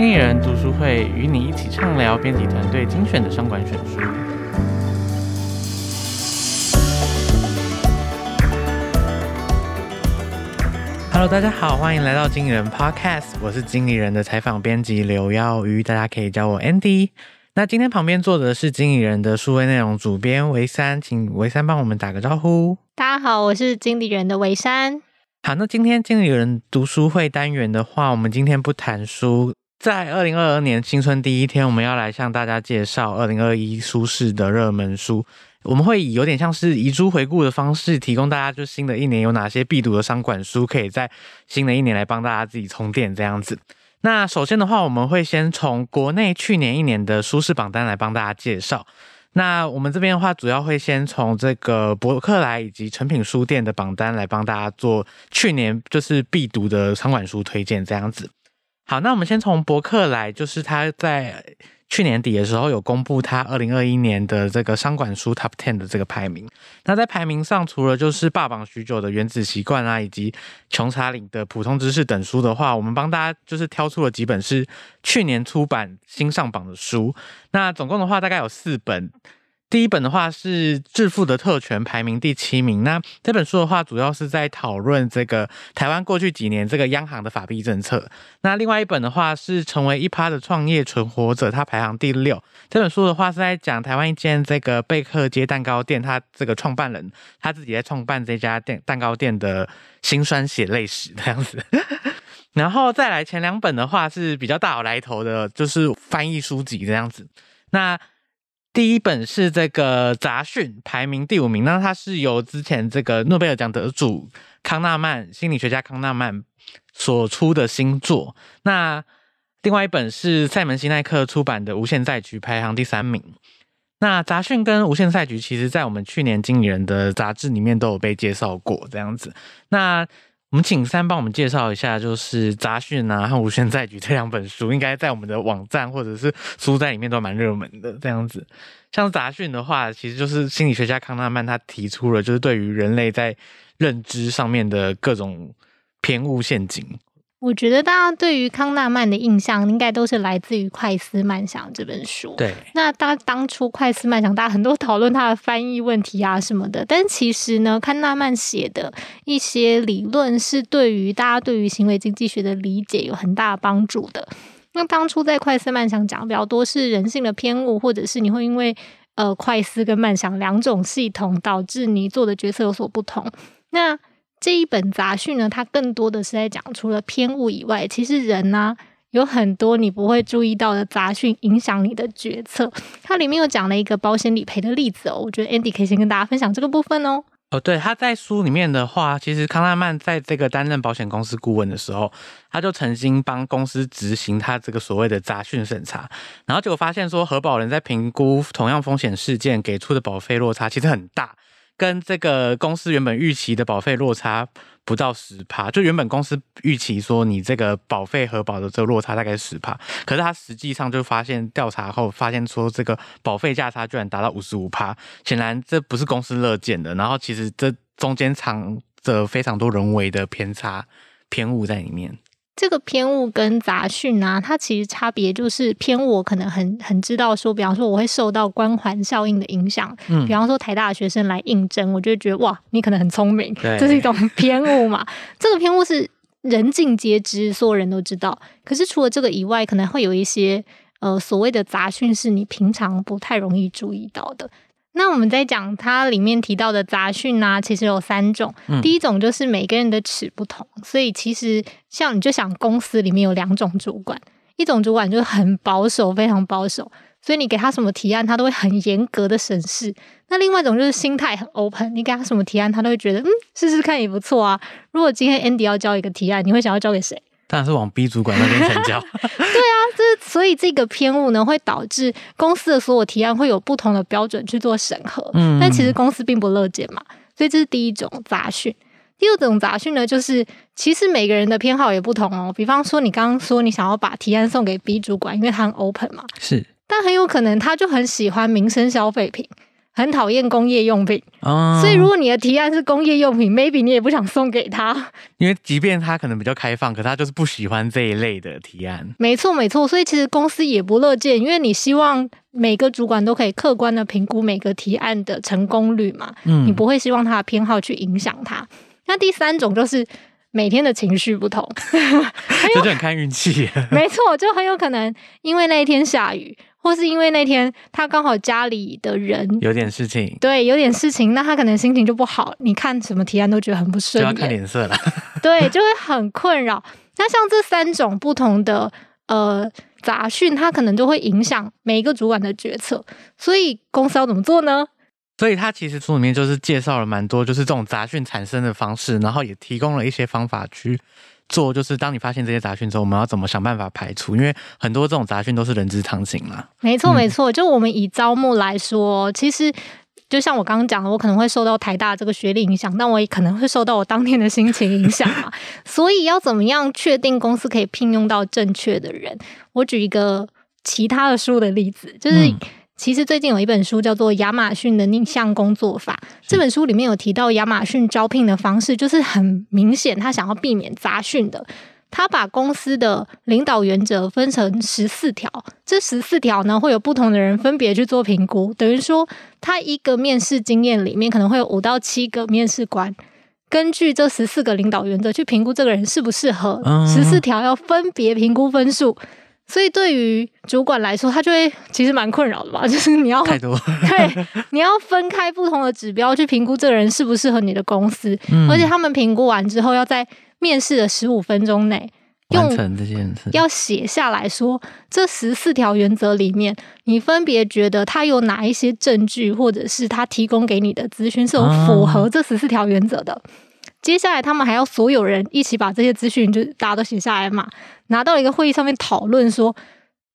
经理人读书会，与你一起畅聊编辑团队精选的商管选书。Hello，大家好，欢迎来到经理人 Podcast，我是经理人的采访编辑刘耀瑜，大家可以叫我 Andy。那今天旁边坐的是经理人的数位内容主编维三，请维三帮我们打个招呼。大家好，我是经理人的维三。好，那今天经理人读书会单元的话，我们今天不谈书。在二零二二年新春第一天，我们要来向大家介绍二零二一舒适的热门书。我们会以有点像是遗珠回顾的方式，提供大家就新的一年有哪些必读的商管书，可以在新的一年来帮大家自己充电这样子。那首先的话，我们会先从国内去年一年的舒适榜单来帮大家介绍。那我们这边的话，主要会先从这个博客来以及诚品书店的榜单来帮大家做去年就是必读的商管书推荐这样子。好，那我们先从博客来，就是他在去年底的时候有公布他二零二一年的这个商管书 Top Ten 的这个排名。那在排名上，除了就是霸榜许久的《原子习惯》啊，以及穷查理的普通知识等书的话，我们帮大家就是挑出了几本是去年出版新上榜的书。那总共的话，大概有四本。第一本的话是《致富的特权》，排名第七名。那这本书的话，主要是在讨论这个台湾过去几年这个央行的法币政策。那另外一本的话是《成为一趴的创业存活者》，它排行第六。这本书的话是在讲台湾一间这个贝克街蛋糕店，他这个创办人他自己在创办这家店蛋糕店的辛酸血泪史这样子。然后再来前两本的话是比较大有来头的，就是翻译书籍这样子。那第一本是这个《杂讯》，排名第五名。那它是由之前这个诺贝尔奖得主康纳曼心理学家康纳曼所出的新作。那另外一本是赛门西奈克出版的《无限赛局》，排行第三名。那《杂讯》跟《无限赛局》其实在我们去年经理人的杂志里面都有被介绍过，这样子。那我们请三帮我们介绍一下，就是《杂讯》啊和《无限在局》这两本书，应该在我们的网站或者是书斋里面都蛮热门的。这样子，像《杂讯》的话，其实就是心理学家康纳曼他提出了，就是对于人类在认知上面的各种偏误陷阱。我觉得大家对于康纳曼的印象，应该都是来自于《快思慢想》这本书。对，那当当初《快思慢想》，大家很多讨论他的翻译问题啊什么的，但其实呢，康纳曼写的一些理论是对于大家对于行为经济学的理解有很大的帮助的。那当初在《快思慢想》讲比较多是人性的偏误，或者是你会因为呃快思跟慢想两种系统导致你做的决策有所不同。那这一本杂讯呢，它更多的是在讲，除了偏误以外，其实人呢、有很多你不会注意到的杂讯影响你的决策。它里面有讲了一个保险理赔的例子哦，我觉得 Andy 可以先跟大家分享这个部分哦。哦，对，他在书里面的话，其实康纳曼在这个担任保险公司顾问的时候，他就曾经帮公司执行他这个所谓的杂讯审查，然后结果发现说，核保人在评估同样风险事件给出的保费落差其实很大。跟这个公司原本预期的保费落差不到十趴，就原本公司预期说你这个保费核保的这个落差大概十趴，可是他实际上就发现调查后发现说这个保费价差居然达到五十五趴，显然这不是公司乐见的。然后其实这中间藏着非常多人为的偏差偏误在里面。这个偏误跟杂讯啊，它其实差别就是偏误，我可能很很知道说，比方说我会受到光环效应的影响，嗯，比方说台大的学生来应征，我就会觉得哇，你可能很聪明，这是一种偏误嘛。这个偏误是人尽皆知，所有人都知道。可是除了这个以外，可能会有一些呃所谓的杂讯，是你平常不太容易注意到的。那我们在讲它里面提到的杂讯啊，其实有三种。第一种就是每个人的尺不同，所以其实像你就想公司里面有两种主管，一种主管就是很保守，非常保守，所以你给他什么提案，他都会很严格的审视。那另外一种就是心态很 open，你给他什么提案，他都会觉得嗯，试试看也不错啊。如果今天 Andy 要交一个提案，你会想要交给谁？当然是往 B 主管那边成交。对啊，这所以这个偏误呢，会导致公司的所有提案会有不同的标准去做审核。嗯，但其实公司并不乐见嘛，所以这是第一种杂讯。第二种杂讯呢，就是其实每个人的偏好也不同哦。比方说，你刚刚说你想要把提案送给 B 主管，因为他很 open 嘛。是，但很有可能他就很喜欢民生消费品。很讨厌工业用品，哦，所以如果你的提案是工业用品，maybe 你也不想送给他，因为即便他可能比较开放，可他就是不喜欢这一类的提案。没错，没错，所以其实公司也不乐见，因为你希望每个主管都可以客观的评估每个提案的成功率嘛，嗯，你不会希望他的偏好去影响他。那第三种就是每天的情绪不同，这就很看运气。没错，就很有可能因为那一天下雨。或是因为那天他刚好家里的人有点事情，对，有点事情，那他可能心情就不好。你看什么提案都觉得很不顺，就要看脸色了。对，就会很困扰。那像这三种不同的呃杂讯，它可能就会影响每一个主管的决策。所以公司要怎么做呢？所以他其实书里面就是介绍了蛮多，就是这种杂讯产生的方式，然后也提供了一些方法去。做就是当你发现这些杂讯之后，我们要怎么想办法排除？因为很多这种杂讯都是人之常情嘛。没错，没错。就我们以招募来说，其实就像我刚刚讲的，我可能会受到台大这个学历影响，但我也可能会受到我当天的心情影响嘛。所以要怎么样确定公司可以聘用到正确的人？我举一个其他的书的例子，就是。嗯其实最近有一本书叫做《亚马逊的逆向工作法》，这本书里面有提到亚马逊招聘的方式，就是很明显他想要避免杂讯的。他把公司的领导原则分成十四条，这十四条呢会有不同的人分别去做评估，等于说他一个面试经验里面可能会有五到七个面试官，根据这十四个领导原则去评估这个人适不适合。十四条要分别评估分数。所以对于主管来说，他就会其实蛮困扰的吧，就是你要太多，对，你要分开不同的指标去评估这个人适不适合你的公司，嗯、而且他们评估完之后，要在面试的十五分钟内完成这件事，要写下来说这十四条原则里面，你分别觉得他有哪一些证据，或者是他提供给你的资讯是有符合这十四条原则的。啊接下来，他们还要所有人一起把这些资讯，就大家都写下来嘛，拿到一个会议上面讨论说，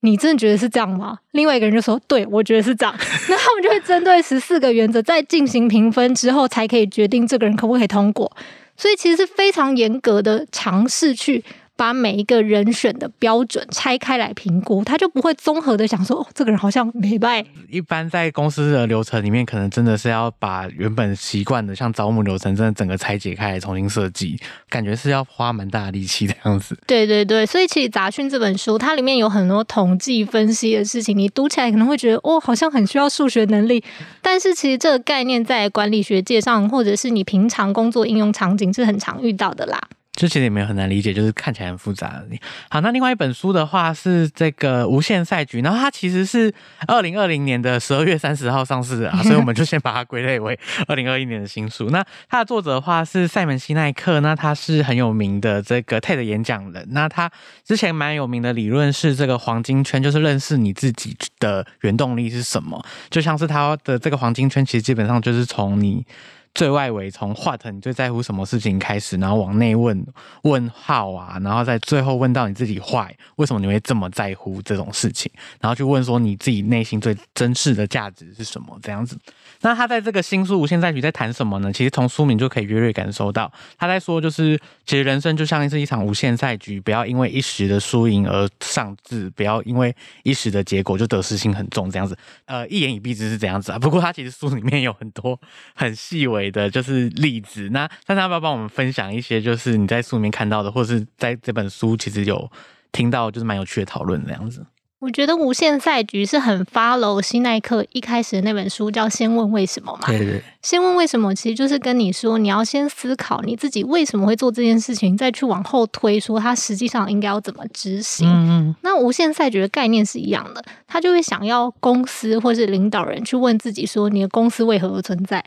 你真的觉得是这样吗？另外一个人就说，对，我觉得是这样。那他们就会针对十四个原则，再进行评分之后，才可以决定这个人可不可以通过。所以，其实是非常严格的尝试去。把每一个人选的标准拆开来评估，他就不会综合的想说，哦，这个人好像没败。一般在公司的流程里面，可能真的是要把原本习惯的像招募流程，真的整个拆解开来重新设计，感觉是要花蛮大的力气的样子。对对对，所以其实杂讯这本书，它里面有很多统计分析的事情，你读起来可能会觉得，哦，好像很需要数学能力，但是其实这个概念在管理学界上，或者是你平常工作应用场景是很常遇到的啦。这其实也没有很难理解，就是看起来很复杂而已。好，那另外一本书的话是这个《无限赛局》，然后它其实是二零二零年的十二月三十号上市的啊，所以我们就先把它归类为 二零二一年的新书。那它的作者的话是赛门西奈克，那他是很有名的这个 TED 演讲人。那他之前蛮有名的理论是这个黄金圈，就是认识你自己的原动力是什么。就像是他的这个黄金圈，其实基本上就是从你。最外围从 what 你最在乎什么事情开始，然后往内问问号啊，然后再最后问到你自己坏为什么你会这么在乎这种事情，然后去问说你自己内心最真实的价值是什么这样子。那他在这个新书《无限赛局》在谈什么呢？其实从书名就可以约略感受到，他在说就是，其实人生就像是一场无限赛局，不要因为一时的输赢而丧志，不要因为一时的结果就得失心很重这样子。呃，一言以蔽之是这样子啊。不过他其实书里面有很多很细微的，就是例子。那珊珊要不要帮我们分享一些，就是你在书里面看到的，或者是在这本书其实有听到，就是蛮有趣的讨论这样子。我觉得无限赛局是很 follow 西奈克一开始的那本书叫《先问为什么》嘛。对对。先问为什么，其实就是跟你说，你要先思考你自己为什么会做这件事情，再去往后推，说他实际上应该要怎么执行。嗯嗯。那无限赛局的概念是一样的，他就会想要公司或是领导人去问自己说，你的公司为何而存在？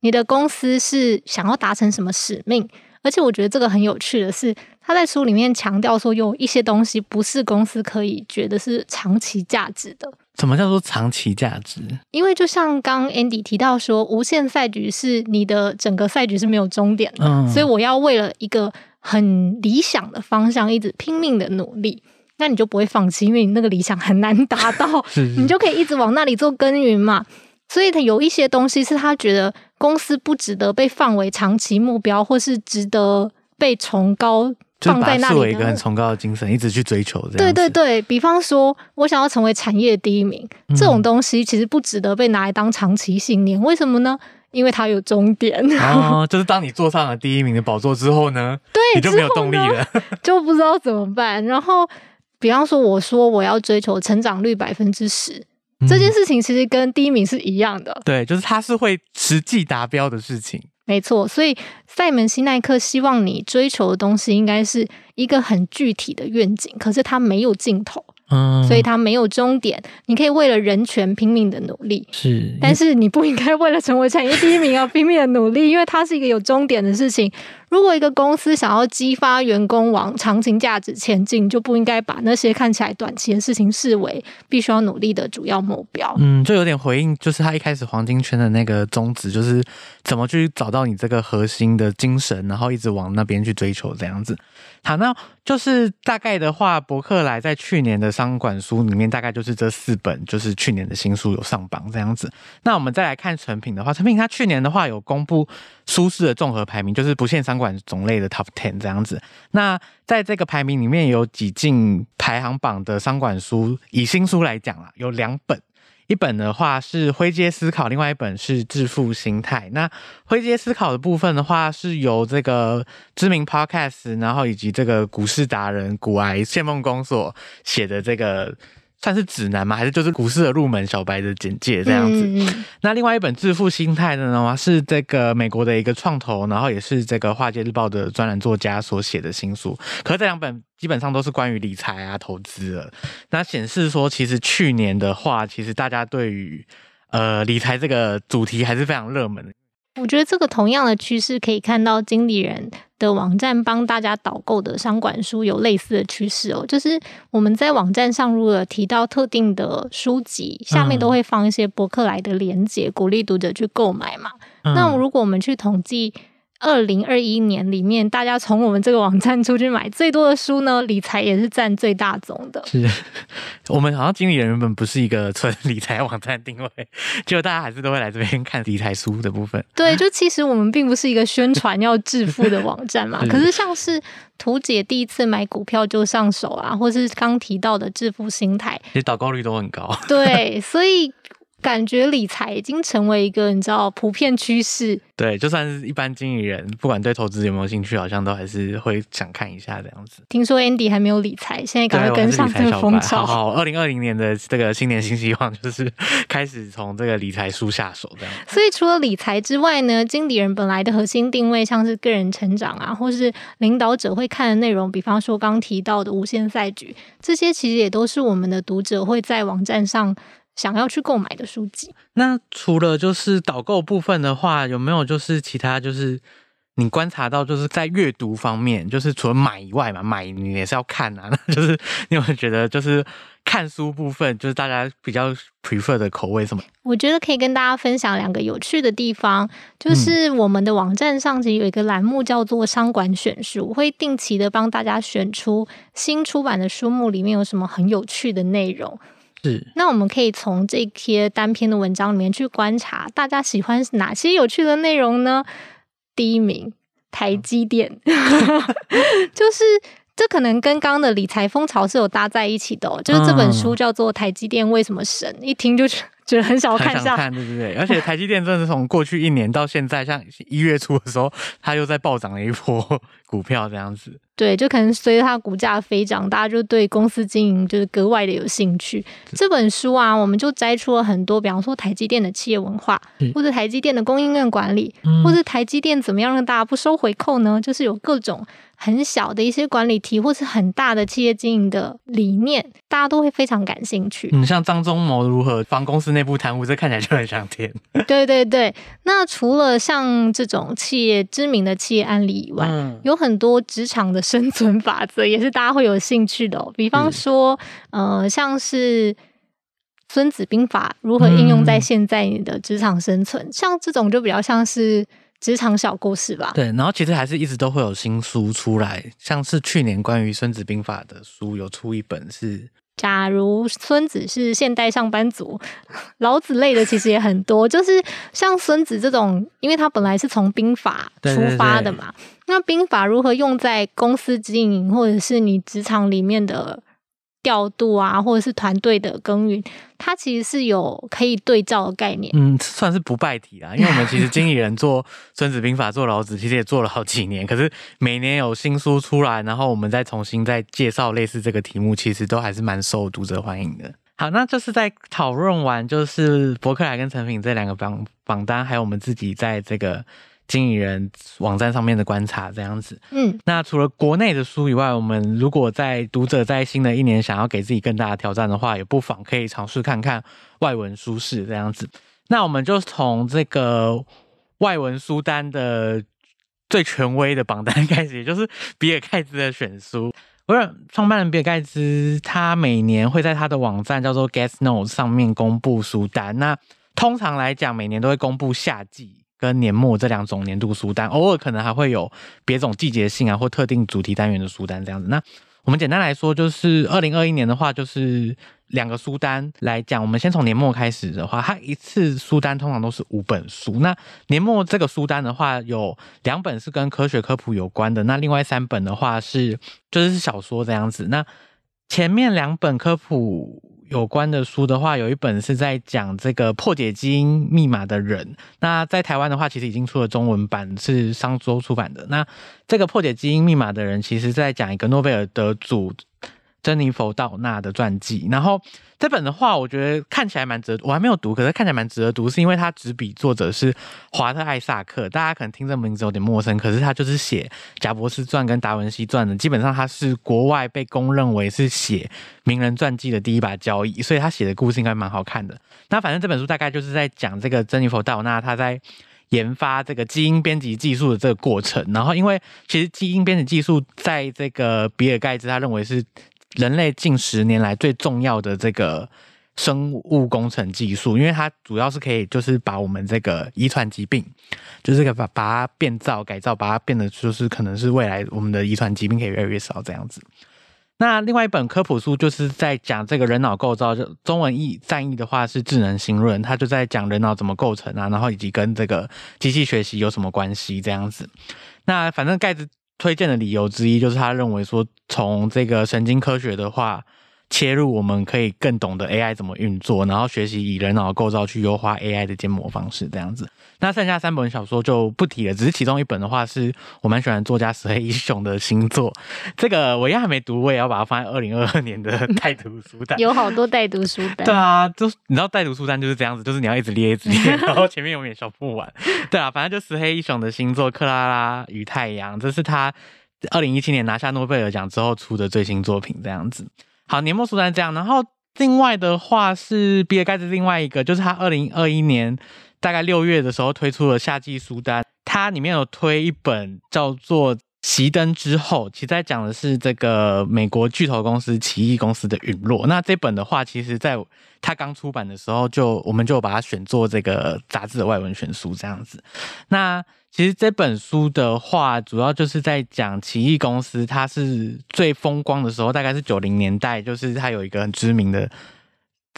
你的公司是想要达成什么使命？而且我觉得这个很有趣的是，他在书里面强调说，有一些东西不是公司可以觉得是长期价值的。什么叫做长期价值？因为就像刚 Andy 提到说，无限赛局是你的整个赛局是没有终点的，嗯，所以我要为了一个很理想的方向一直拼命的努力，那你就不会放弃，因为你那个理想很难达到，是是，你就可以一直往那里做耕耘嘛。所以他有一些东西是他觉得公司不值得被放为长期目标，或是值得被崇高放在那里，有一个很崇高的精神，一直去追求这样。对对对，比方说，我想要成为产业第一名，嗯、这种东西其实不值得被拿来当长期信念。为什么呢？因为它有终点。哦，就是当你坐上了第一名的宝座之后呢，对，你就没有动力了，就不知道怎么办。然后，比方说，我说我要追求成长率百分之十，这件事情其实跟第一名是一样的。对，就是它是会实际达标的事情。没错，所以赛门西奈克希望你追求的东西应该是一个很具体的愿景，可是它没有尽头。嗯，所以它没有终点，你可以为了人权拼命的努力，是，但是你不应该为了成为产业第一名而拼命的努力，因为它是一个有终点的事情。如果一个公司想要激发员工往长期价值前进，就不应该把那些看起来短期的事情视为必须要努力的主要目标。嗯，就有点回应，就是他一开始黄金圈的那个宗旨，就是怎么去找到你这个核心的精神，然后一直往那边去追求这样子。好，那就是大概的话，博客来在去年的商管书里面，大概就是这四本，就是去年的新书有上榜这样子。那我们再来看成品的话，成品它去年的话有公布舒适的综合排名，就是不限商管种类的 Top Ten 这样子。那在这个排名里面有几进排行榜的商管书，以新书来讲啦，有两本。一本的话是灰阶思考，另外一本是致富心态。那灰阶思考的部分的话，是由这个知名 Podcast，然后以及这个股市达人古癌谢梦公所写的这个。算是指南吗？还是就是股市的入门小白的简介这样子？嗯、那另外一本致富心态的呢，是这个美国的一个创投，然后也是这个《华尔街日报》的专栏作家所写的新书。可是这两本基本上都是关于理财啊、投资的。那显示说，其实去年的话，其实大家对于呃理财这个主题还是非常热门的。我觉得这个同样的趋势可以看到，经理人的网站帮大家导购的商管书有类似的趋势哦。就是我们在网站上如果提到特定的书籍，下面都会放一些博客来的连接，鼓励读者去购买嘛。那如果我们去统计。二零二一年里面，大家从我们这个网站出去买最多的书呢，理财也是占最大宗的。是，我们好像经理人原本不是一个纯理财网站定位，结果大家还是都会来这边看理财书的部分。对，就其实我们并不是一个宣传要致富的网站嘛。是可是像是图姐第一次买股票就上手啊，或是刚提到的致富心态，其实导购率都很高。对，所以。感觉理财已经成为一个你知道普遍趋势。对，就算是一般经理人，不管对投资有没有兴趣，好像都还是会想看一下这样子。听说 Andy 还没有理财，现在赶快跟上这个风潮。好，二零二零年的这个新年新希望就是开始从这个理财书下手这样。所以除了理财之外呢，经理人本来的核心定位像是个人成长啊，或是领导者会看的内容，比方说刚提到的无限赛局，这些其实也都是我们的读者会在网站上。想要去购买的书籍，那除了就是导购部分的话，有没有就是其他就是你观察到就是在阅读方面，就是除了买以外嘛，买你也是要看啊，那 就是你有没有觉得就是看书部分，就是大家比较 prefer 的口味什么？我觉得可以跟大家分享两个有趣的地方，就是我们的网站上其实有一个栏目叫做商管选书，会定期的帮大家选出新出版的书目里面有什么很有趣的内容。是，那我们可以从这些单篇的文章里面去观察，大家喜欢哪些有趣的内容呢？第一名，台积电，就是这可能跟刚刚的理财风潮是有搭在一起的哦。就是这本书叫做《台积电为什么神》，一听就觉得很想要看一下，看对不对？而且台积电真的是从过去一年到现在，像一月初的时候，它又在暴涨了一波股票这样子。对，就可能随着它股价飞涨，大家就对公司经营就是格外的有兴趣。这本书啊，我们就摘出了很多，比方说台积电的企业文化，或者台积电的供应链管理，或者台积电怎么样让大家不收回扣呢？就是有各种很小的一些管理题，或是很大的企业经营的理念，大家都会非常感兴趣。嗯，像张忠谋如何防公司内部贪污，这看起来就很想听。对对对，那除了像这种企业知名的企业案例以外，嗯、有很多职场的。生存法则也是大家会有兴趣的哦，比方说，嗯、呃，像是《孙子兵法》如何应用在现在你的职场生存，嗯、像这种就比较像是职场小故事吧。对，然后其实还是一直都会有新书出来，像是去年关于《孙子兵法》的书有出一本是。假如孙子是现代上班族，老子类的其实也很多，就是像孙子这种，因为他本来是从兵法出发的嘛。对对对，那兵法如何用在公司经营，或者是你职场里面的调度啊，或者是团队的耕耘，它其实是有可以对照的概念。嗯，算是不败题啦，因为我们其实经理人做 《孙子兵法》做老子，其实也做了好几年。可是每年有新书出来，然后我们再重新再介绍类似这个题目，其实都还是蛮受读者欢迎的。好，那就是在讨论完就是博客来跟成品这两个榜榜单，还有我们自己在这个。经理人网站上面的观察这样子，嗯，那除了国内的书以外，我们如果在读者在新的一年想要给自己更大的挑战的话，也不妨可以尝试看看外文书市这样子。那我们就从这个外文书单的最权威的榜单开始，也就是比尔盖茨的选书。不是创办人比尔盖茨，他每年会在他的网站叫做 Guestnotes 上面公布书单。那通常来讲，每年都会公布夏季。跟年末这两种年度书单，偶尔可能还会有别种季节性啊或特定主题单元的书单这样子。那我们简单来说，就是二零二一年的话，就是两个书单来讲。我们先从年末开始的话，它一次书单通常都是五本书。那年末这个书单的话，有两本是跟科学科普有关的，那另外三本的话是就是小说这样子。那前面两本科普。有关的书的话，有一本是在讲这个破解基因密码的人。那在台湾的话，其实已经出了中文版，是商周出版的。那这个破解基因密码的人，其实在讲一个诺贝尔得主。珍妮佛·道纳的传记，然后这本的话，我觉得看起来蛮值得，我还没有读，可是看起来蛮值得读，是因为他执笔作者是华特·艾萨克，大家可能听这名字有点陌生，可是他就是写《贾伯斯传》跟《达文西传》的，基本上他是国外被公认为是写名人传记的第一把交椅，所以他写的故事应该蛮好看的。那反正这本书大概就是在讲这个珍妮佛·道纳他在研发这个基因编辑技术的这个过程，然后因为其实基因编辑技术在这个比尔盖茨他认为是。人类近十年来最重要的这个生物工程技术，因为它主要是可以就是把我们这个遗传疾病，就是个把把它变造改造，把它变得就是可能是未来我们的遗传疾病可以越来越少这样子。那另外一本科普书就是在讲这个人脑构造，就中文译翻译的话是智能新论，它就在讲人脑怎么构成啊，然后以及跟这个机器学习有什么关系这样子。那反正盖子。推荐的理由之一就是他认为说，从这个神经科学的话切入，我们可以更懂得 AI 怎么运作，然后学习以人脑构造去优化 AI 的建模方式这样子。那剩下三本小说就不提了，只是其中一本的话是我蛮喜欢作家石黑一雄的新作，这个我一样还没读，我也要把它放在二零二二年的 带读书单。有好多带读书单。对啊，就你知道带读书单就是这样子，就是你要一直列一直列，然后前面永远消不完。对啊，反正就石黑一雄的新作《克拉拉与太阳》，这是他二零一七年拿下诺贝尔奖之后出的最新作品，这样子。好，年末书单这样，然后另外的话是比尔盖茨另外一个，就是他二零二一年。大概六月的时候推出了夏季书单，它里面有推一本叫做《熄灯之后》，其实在讲的是这个美国巨头公司奇异公司的陨落。那这本的话，其实在它刚出版的时候就，我们就把它选做这个杂志的外文选书这样子。那其实这本书的话，主要就是在讲奇异公司，它是最风光的时候，大概是九零年代，就是它有一个很知名的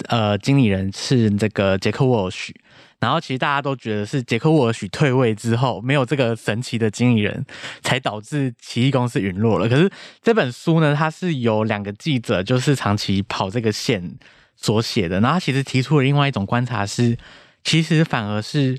呃经理人是这个杰克沃尔许。然后其实大家都觉得是杰克沃尔许退位之后，没有这个神奇的经理人，才导致奇异公司陨落了。可是这本书呢，它是由两个记者，就是长期跑这个线所写的。然后其实提出了另外一种观察是，其实反而是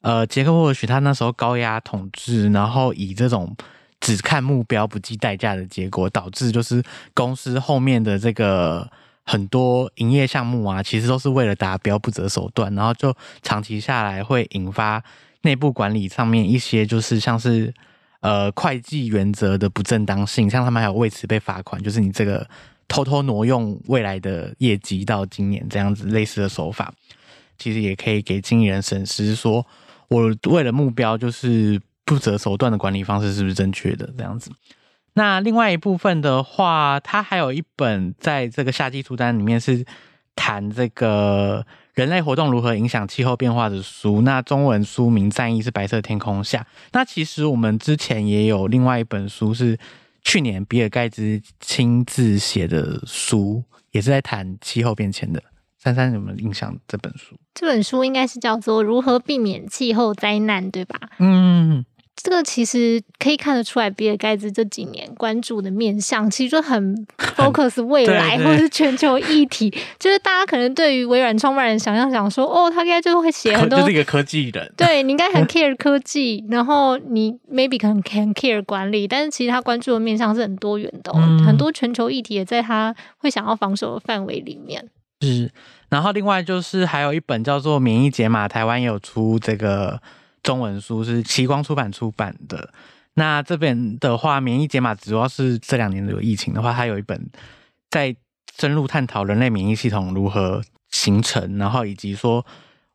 呃杰克沃尔许他那时候高压统治，然后以这种只看目标不计代价的结果，导致就是公司后面的这个。很多营业项目啊，其实都是为了达标不择手段，然后就长期下来会引发内部管理上面一些就是像是呃会计原则的不正当性，像他们还有为此被罚款，就是你这个偷偷挪用未来的业绩到今年这样子类似的手法，其实也可以给经理人审视，说我为了目标就是不择手段的管理方式是不是正确的这样子。那另外一部分的话，它还有一本在这个夏季书单里面是谈这个人类活动如何影响气候变化的书。那中文书名战役是白色天空下。那其实我们之前也有另外一本书是去年比尔盖茨亲自写的书，也是在谈气候变迁的。珊珊有没有印象这本书？这本书应该是叫做《如何避免气候灾难》，对吧？嗯。这个其实可以看得出来，比尔盖茨这几年关注的面向，其实就很 focus 未来或者是全球议题。就是大家可能对于微软创办人想象想说，哦，他应该就会写很多，就是一个科技人。对，你应该很 care 科技，然后你 maybe 可能很 care 管理，但是其实他关注的面向是很多元的，哦嗯，很多全球议题也在他会想要防守的范围里面。是，然后另外就是还有一本叫做《免疫解码》，台湾也有出这个。中文书是奇光出版出版的。那这边的话，免疫解码主要是这两年有疫情的话，它有一本在深入探讨人类免疫系统如何形成，然后以及说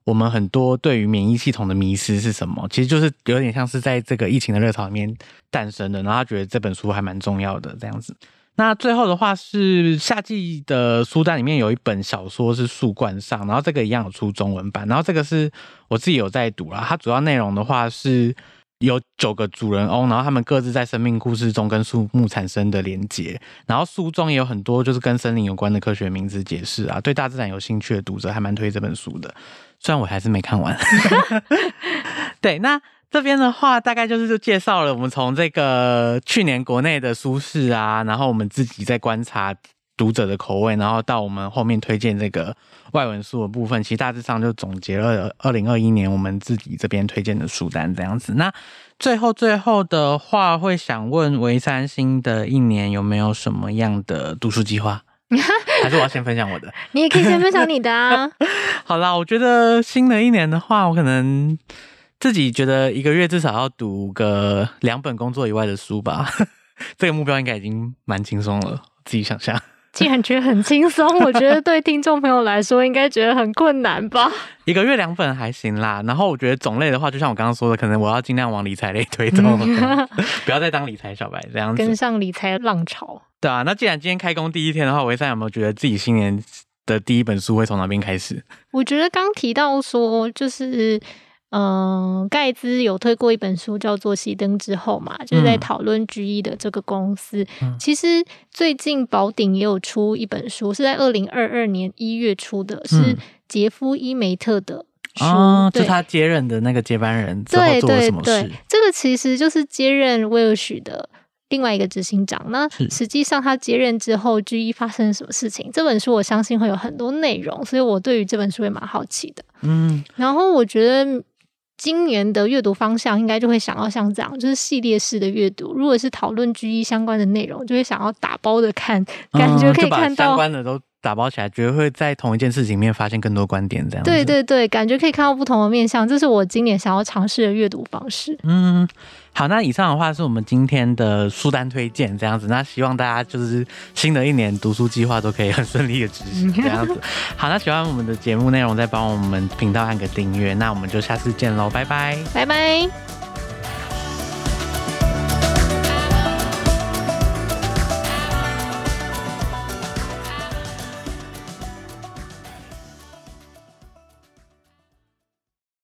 我们很多对于免疫系统的迷失是什么，其实就是有点像是在这个疫情的热潮里面诞生的。然后他觉得这本书还蛮重要的这样子。那最后的话是夏季的书单里面有一本小说是树冠上，然后这个一样有出中文版，然后这个是我自己有在读啦。它主要内容的话是有九个主人翁，然后他们各自在生命故事中跟树木产生的连结，然后书中也有很多就是跟森林有关的科学名词解释啊。对大自然有兴趣的读者还蛮推这本书的，虽然我还是没看完。对，那。这边的话，大概就是就介绍了我们从这个去年国内的书市啊，然后我们自己在观察读者的口味，然后到我们后面推荐这个外文书的部分，其实大致上就总结了二零二一年我们自己这边推荐的书单这样子。那最后最后的话，会想问维三新的一年有没有什么样的读书计划？还是我要先分享我的？你也可以先分享你的啊。好啦，我觉得新的一年的话，我可能。自己觉得一个月至少要读个两本工作以外的书吧，这个目标应该已经蛮轻松了。自己想象，既然觉得很轻松，我觉得对听众朋友来说应该觉得很困难吧。一个月两本还行啦。然后我觉得种类的话，就像我刚刚说的，可能我要尽量往理财类推动，不要再当理财小白这样子，跟上理财浪潮。对啊，那既然今天开工第一天的话，微山有没有觉得自己新年的第一本书会从哪边开始？我觉得刚提到说就是。嗯，盖兹有推过一本书，叫做《熄灯之后》嘛，就是在讨论 GE 的这个公司。嗯、其实最近宝鼎也有出一本书，是在二零二二年一月出的，是杰夫·伊梅特的书，哦、就他接任的那个接班人之后做了什么事？对对对，这个其实就是接任威尔许的另外一个执行长。那实际上他接任之后，GE 发生什么事情？这本书我相信会有很多内容，所以我对于这本书也蛮好奇的。嗯，然后我觉得。今年的阅读方向应该就会想到像这样，就是系列式的阅读。如果是讨论 GE 相关的内容，就会想要打包的看，感觉可以看到、嗯、相关的都打包起来，觉得会在同一件事情里面发现更多观点。这样对对对，感觉可以看到不同的面向。这是我今年想要尝试的阅读方式。嗯。好，那以上的话是我们今天的书单推荐，这样子。那希望大家就是新的一年读书计划都可以很顺利的执行，这样子。好，那喜欢我们的节目内容，再帮我们频道按个订阅。那我们就下次见喽，拜拜，拜拜。